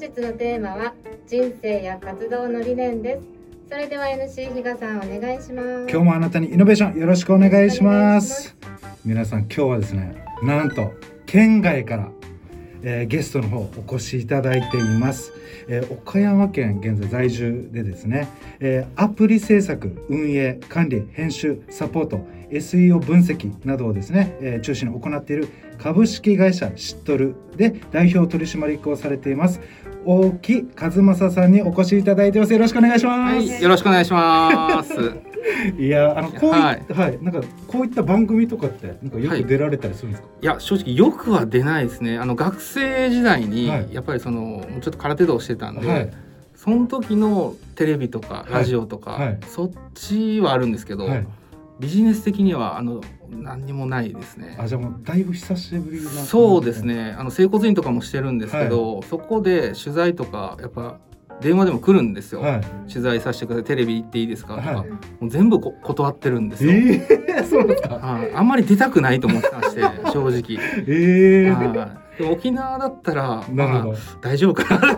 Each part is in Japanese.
日のテーマは人生や活動の理念です。それでは NC 比嘉さんお願いします。今日もあなたにイノベーションよろしくお願いします。皆さん今日はですねなんと県外からえー、ゲストの方お越しいただいています、えー、岡山県現在在住でですね、えー、アプリ制作運営管理編集サポート SEO 分析などをですね、えー、中心に行っている株式会社シットルで代表取締役をされています大木和正さんにお越しいただいてます。よろしくお願いします、はい、よろしくお願いします。いやあのこういはい、はい、なんかこういった番組とかってなんかよく出られたりするんですか、はい、いや正直よくは出ないですね。あの学生時代にやっぱりそのちょっと空手道してたんで、はい、その時のテレビとかラジオとか、そっちはあるんですけど、ビジネス的にはあの何にもないですね。あじゃあもうだいぶ久しぶりなそうですね。あの整骨院とかもしてるんですけど、はい、そこで取材とかやっぱ電話でも来るんですよ、はい、取材させてください。テレビ行っていいですか？とか、はい、もう全部こ断ってるんですよ、えー、そうですか、はい、あんまり出たくないと思ってまして正直。えー、沖縄だったら、まあ、大丈夫かな。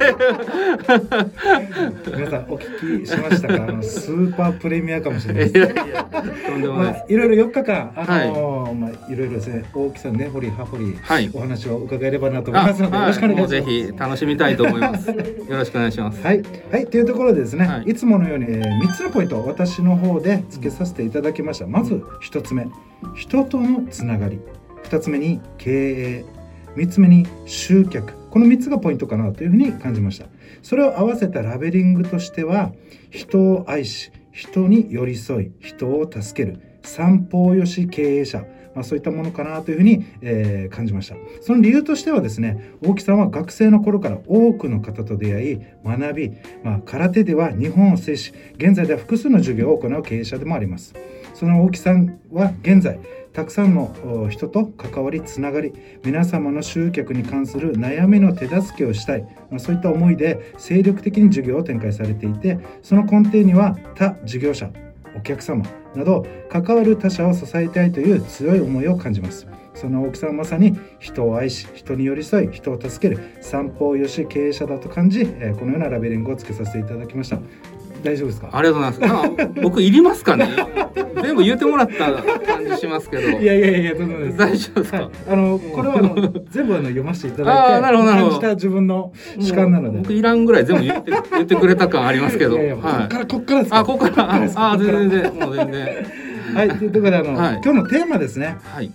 皆さんお聞きしましたか？あのスーパープレミアかもしれない。ですまあ、いろいろ4日間あのー、はい、まあいろいろですね大きさね掘り葉掘り、はい、お話を伺えればなと思いますので、よろしくお願いします。ぜひ楽しみたいと思います。よろしくお願いします。はい。はい。というところでですね、はい、いつものように、えー、3つのポイントを私の方で付けさせていただきました、まず1つ目人とのつながり。2つ目に経営3つ目に集客。この3つがポイントかなというふうに感じました。それを合わせたラベリングとしては人を愛し人に寄り添い人を助ける三方よし経営者。まあ、そういったものかなというふうに、えー、感じました。その理由としてはですね大木さんは学生の頃から多くの方と出会い学び、まあ、空手では日本を制し現在では複数の授業を行う経営者でもあります。その大木さんは現在たくさんの人と関わりつながり皆様の集客に関する悩みの手助けをしたい、まあ、そういった思いで精力的に授業を展開されていてその根底には他事業者お客様など関わる他者を支えたいという強い思いを感じます。その大きさはまさに人を愛し人に寄り添い人を助ける三方よし経営者だと感じこのようなラベリングをつけさせていただきました。大丈夫ですか？ありがとうございます。僕いりますかね？全部言ってもらった感じしますけど。いやいやいやどうも大丈夫ですか、はい、あのこれはあの全部あの読ませていただいてあなるほど感じた自分の主観なので。僕いらんぐらい全部言って言ってくれた感ありますけど。いやいや、はい、こっからこっからですあこっから？あ全然もう全然はいということであの、はい、今日のテーマですね。はい。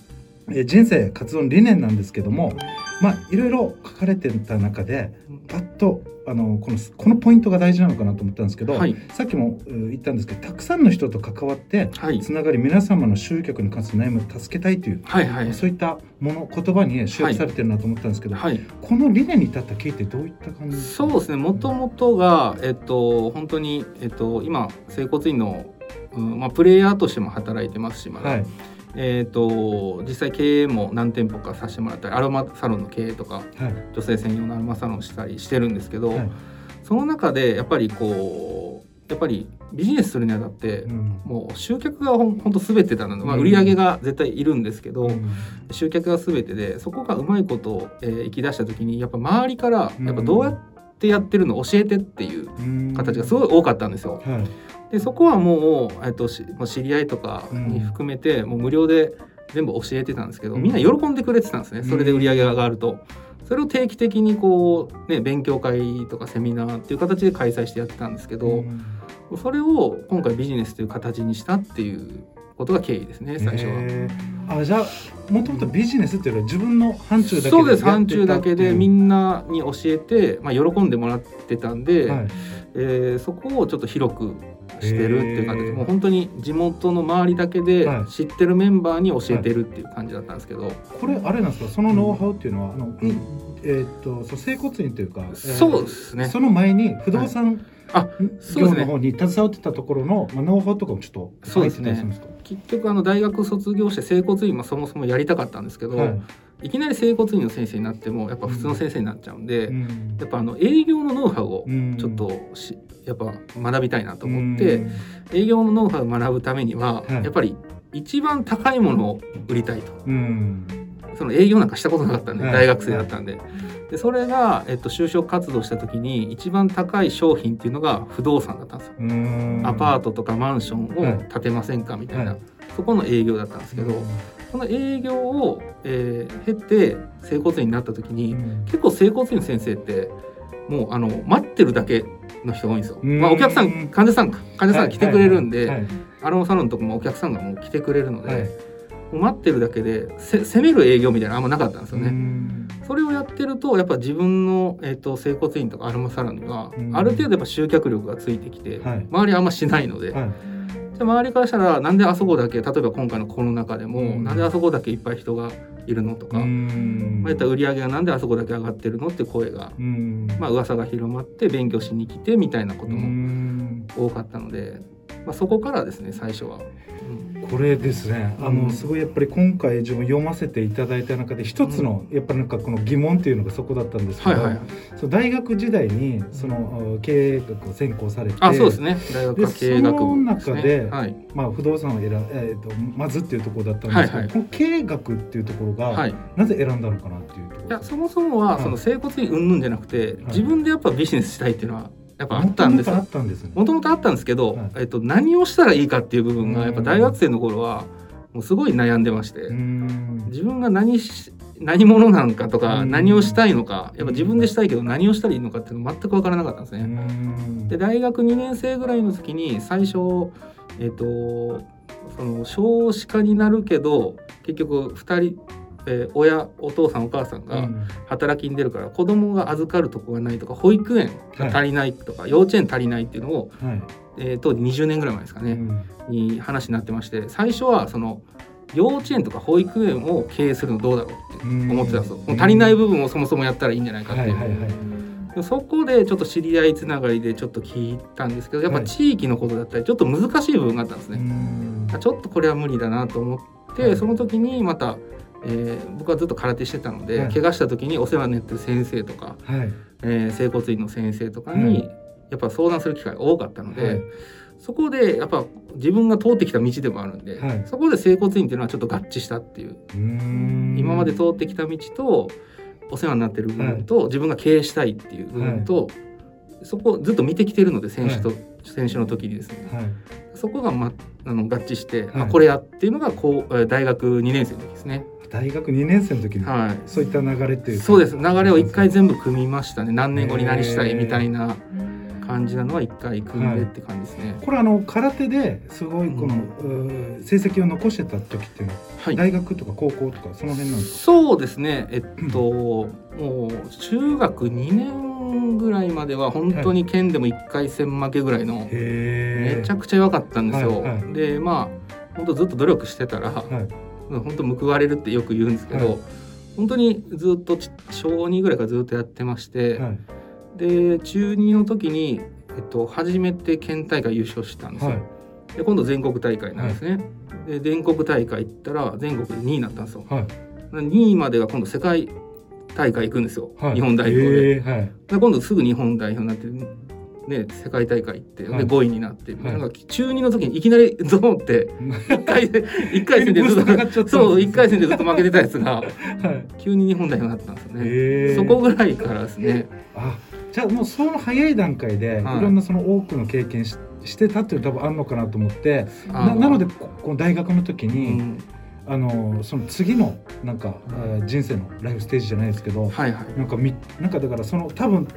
え人生活動の理念なんですけどもまあいろいろ書かれてた中でパッとあのこのこのポイントが大事なのかなと思ったんですけど、はい、さっきも言ったんですけどたくさんの人と関わってつながり、皆様の集客に関する悩みを助けたいという、はいはい、そういったもの言葉に、ね、集約されてるなと思ったんですけど、はい、この理念に至った経緯ってどういった感じそうですね。もともとが、えっと、本当に、えっと、今整骨院の、うんまあ、プレイヤーとしても働いてますしまだ。はいえーと、実際経営も何店舗かさせてもらったりアロマサロンの経営とか、はい、女性専用のアロマサロンしたりしてるんですけど、はい、その中でやっぱりこうやっぱりビジネスするにあたって、うん、もう集客がほんほんと全てだな、まあ、売り上げが絶対いるんですけど、うん、集客が全てでそこがうまいことを、えー、生き出した時にやっぱ周りからやっぱどうやってやってるの教えてっていう形がすごい多かったんですよ。はい。でそこはもう、えっと、し知り合いとかに含めて、もう無料で全部教えてたんですけど、みんな喜んでくれてたんですね。それで売り上げが上がると。それを定期的にこう、ね、勉強会とかセミナーっていう形で開催してやってたんですけど、それを今回ビジネスという形にしたっていうことが経緯ですね最初は。あじゃあもともとビジネスっていうのは自分の範疇だけそうです範疇だけでみんなに教えて、まあ、喜んでもらってたんで、はい、えー、そこをちょっと広くしてるっていう感じでもう本当に地元の周りだけで知ってるメンバーに教えてるっていう感じだったんですけど、はい、これあれなんですか？そのノウハウっていうのは、あの、うん、えー、っとそう整骨院というか、えー、そうですね。その前に不動産、はいあそうですね、の方に携わってたところの、まあ、ノウハウとかもちょっとそうですね。結局あの大学卒業して整骨院もそもそもやりたかったんですけど、はい、いきなり整骨院の先生になってもやっぱ普通の先生になっちゃうんで、うん、やっぱあの営業のノウハウをちょっとし、やっぱ学びたいなと思って、営業のノウハウを学ぶためには、やっぱり一番高いものを売りたいと。その営業なんかしたことなかったんで、はい。大学生だったんで。でそれが、えっと、就職活動した時に一番高い商品っていうのが不動産だったんですよ。アパートとかマンションを建てませんかみたいな、はい。そこの営業だったんですけど、その営業を、えー経て整骨院になった時に、うん。結構整骨院の先生ってもうあの待ってるだけの人が多いんですよ。うん。まあ、お客さん患者さんか患者さんが来てくれるんで、はい。はい。アロマサロンとかもお客さんがもう来てくれるので、待ってるだけでせ攻める営業みたいなのあんまなかったんですようね。ん。それをやってるとやっぱ自分の、えー、と整骨院とかアロマサロンには、うん。ある程度やっぱ集客力がついてきて、はい。周りあんましないので、はい。じゃあ周りからしたらなんであそこだけ例えば今回のコロナ禍でも、うん。なんであそこだけいっぱい人がいるのとか、うん。まあ、やったら売り上げがなんであそこだけ上がってるのって声が、うん。まあ噂が広まって勉強しに来てみたいなことうもん。多かったので、まあ、そこからですね最初は。うんこれですね。あうん。のすごいやっぱり今回自分読ませていただいた中で一つのやっぱりなんかこの疑問っていうのがそこだったんですけど、はいはいはい、その大学時代にその経営学を専攻されてあそうですね。大学は経営学部ね、その中ではい。まあ、不動産を選、えー、とまずっていうところだったんですけど、はいはい。この経営学っていうところが、はい、いなぜ選んだのかなっていうところやそもそもははいその整骨院云々じゃなくて、自分でやっぱビジネスしたいっていうのはやっぱあったんです。もともとあったんですけど、はい。えっと、何をしたらいいかっていう部分うん。がやっぱ大学生の頃はもうすごい悩んでまして、自分が何し何者なのかとか、うん。何をしたいのかやっぱ自分でしたいけど何をしたらいいのかっていうの全く分からなかったんですね。ん。で大学2年生ぐらいの時に最初えっ、とその少子化になるけど結局2人、えー親お父さんお母さんがうん。働きに出るから子供が預かるとこがないとか保育園が足りないとか、幼稚園足りないっていうのを、はい。えー当時20年ぐらい前ですかね、うん。に話になってまして最初はその幼稚園とか保育園を経営するのどうだろうって思ってたんですよ。もう足りない部分をそもそもやったらいいんじゃないかっていう。はいはいはいでそこでちょっと知り合いつながりでちょっと聞いたんですけどやっぱ地域のことだったりちょっと難しい部分があったんですうね。ん。あちょっとこれは無理だなと思って、はい。その時にまた、えー僕はずっと空手してたので、はい。怪我した時にお世話になってる先生とか、はい。えー整骨院の先生とかに、はい。やっぱ相談する機会が多かったので、はい。そこでやっぱ自分が通ってきた道でもあるんで、はい。そこで整骨院っていうのはちょっと合致したっていう、今まで通ってきた道とお世話になってる部分と、自分が経営したいっていう部分と、そこをずっと見てきてるので選手と、選手の時にですね。はい。そこが、ま、あの合致して、はい。あこれやっていうのがこうえー大学2年生の時ですね。大学2年生の時にはい。そういった流れっていうか。そうです。流れを一回全部組みましたね。何年後に何したいみたいな感じなのは一回組んでって感じですね。これあの空手ですごいこの、うー成績を残してた時っていうのは、はい。大学とか高校とかその辺なんですか？そうですね。えっと、もう中学2年ぐらいまでは本当に県でも1回戦負けぐらいのめちゃくちゃ弱かったんですよ。はいはい。でまあ本当ずっと努力してたら、はい本当報われるってよく言うんですけど、はい。本当にずっとち小2ぐらいからずっとやってまして、はい。で中2の時に、えっと、初めて県大会優勝したんですよ。はい。で今度全国大会なんですね。で全国大会行ったら全国で2位になったんですよ。はい。2位までが今度世界大会行くんですよ、はい。日本代表で。で今度すぐ日本代表になって、ね、世界大会行って、はい。で5位になって、はいなんか中2の時にいきなりゾーンって 1回で一回戦でずっとそう1回戦でずっと負けてたやつがはい。急に日本代表になったんですよね。そこぐらいからですね。あじゃあもうその早い段階で、はい。い、ろんなその多くの経験ししてたっていうの多分あるのかなと思ってななのでここの大学の時うに、ん、あのその次のなんか、えー人生のライフステージじゃないですけど、はいはい。なんかみなんかだからその多分、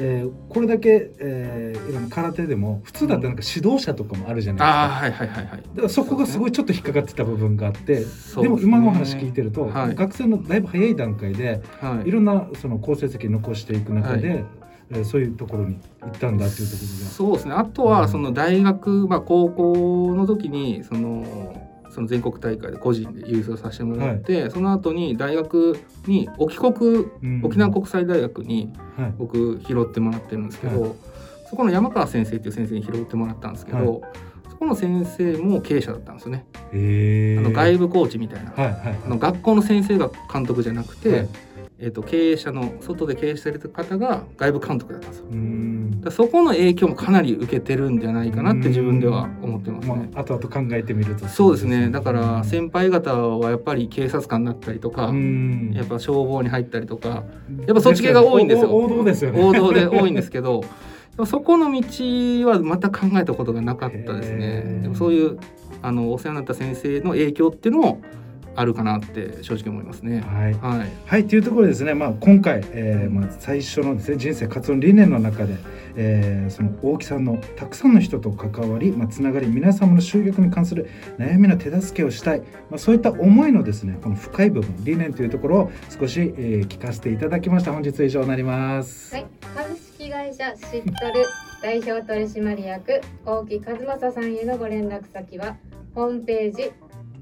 えーこれだけ、えー空手でも普通だったらなんか指導者とかもあるじゃないですか。ああはいはいはいはい。だからそこがすごいちょっと引っかかってた部分があって、ね。でも今のお話聞いてると、はい。学生のだいぶ早い段階ではい。いろんなその好成績残していく中で、えーそういうところに行ったんだっていうとこそうですね。あとうん。はその大学、まあ、高校の時にそのその全国大会で個人で優勝させてもらって、その後に大学に沖国うん。沖縄国際大学にはい。僕拾ってもらってるんですけど、そこの山川先生っていう先生に拾ってもらったんですけど、そこの先生も経営者だったんですよね、あの外部コーチみたいな、はいはいあの学校の先生が監督じゃなくて、はい。えー、と経営者の外で経営してる方が外部監督だったんですよ。そこの影響もかなり受けてるんじゃないかなって自分では思ってますね。まあ、後々考えてみるとそうですねだから先輩方はやっぱり警察官になったりとか、やっぱ消防に入ったりとかやっぱそっち系が多いんですよ。王道ですよね。王道で 多いんですけどそこの道はまた考えたことがなかったですね。でもそういうあのお世話になった先生の影響っていうのもあるかなって正直思いますね。はい、はい、はい、というところですね、まあ、今回、えーまあ、最初のです、ね、人生活動理念の中で、えー、その大木さんのたくさんの人と関わり、まあ、つながり皆様の集客に関する悩みの手助けをしたい、まあ、そういった思いのですねこの深い部分理念というところを少し、えー、聞かせていただきました。本日以上になります。はい。株式会社シットル 代表取締役大木和正さんへのご連絡先はホームページ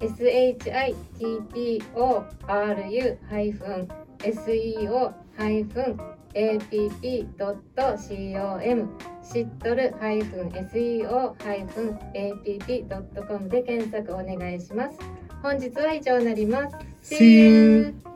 shitto-seo-app.com シットル -seo-app.com で検索お願いします。本日は以上になります。See you!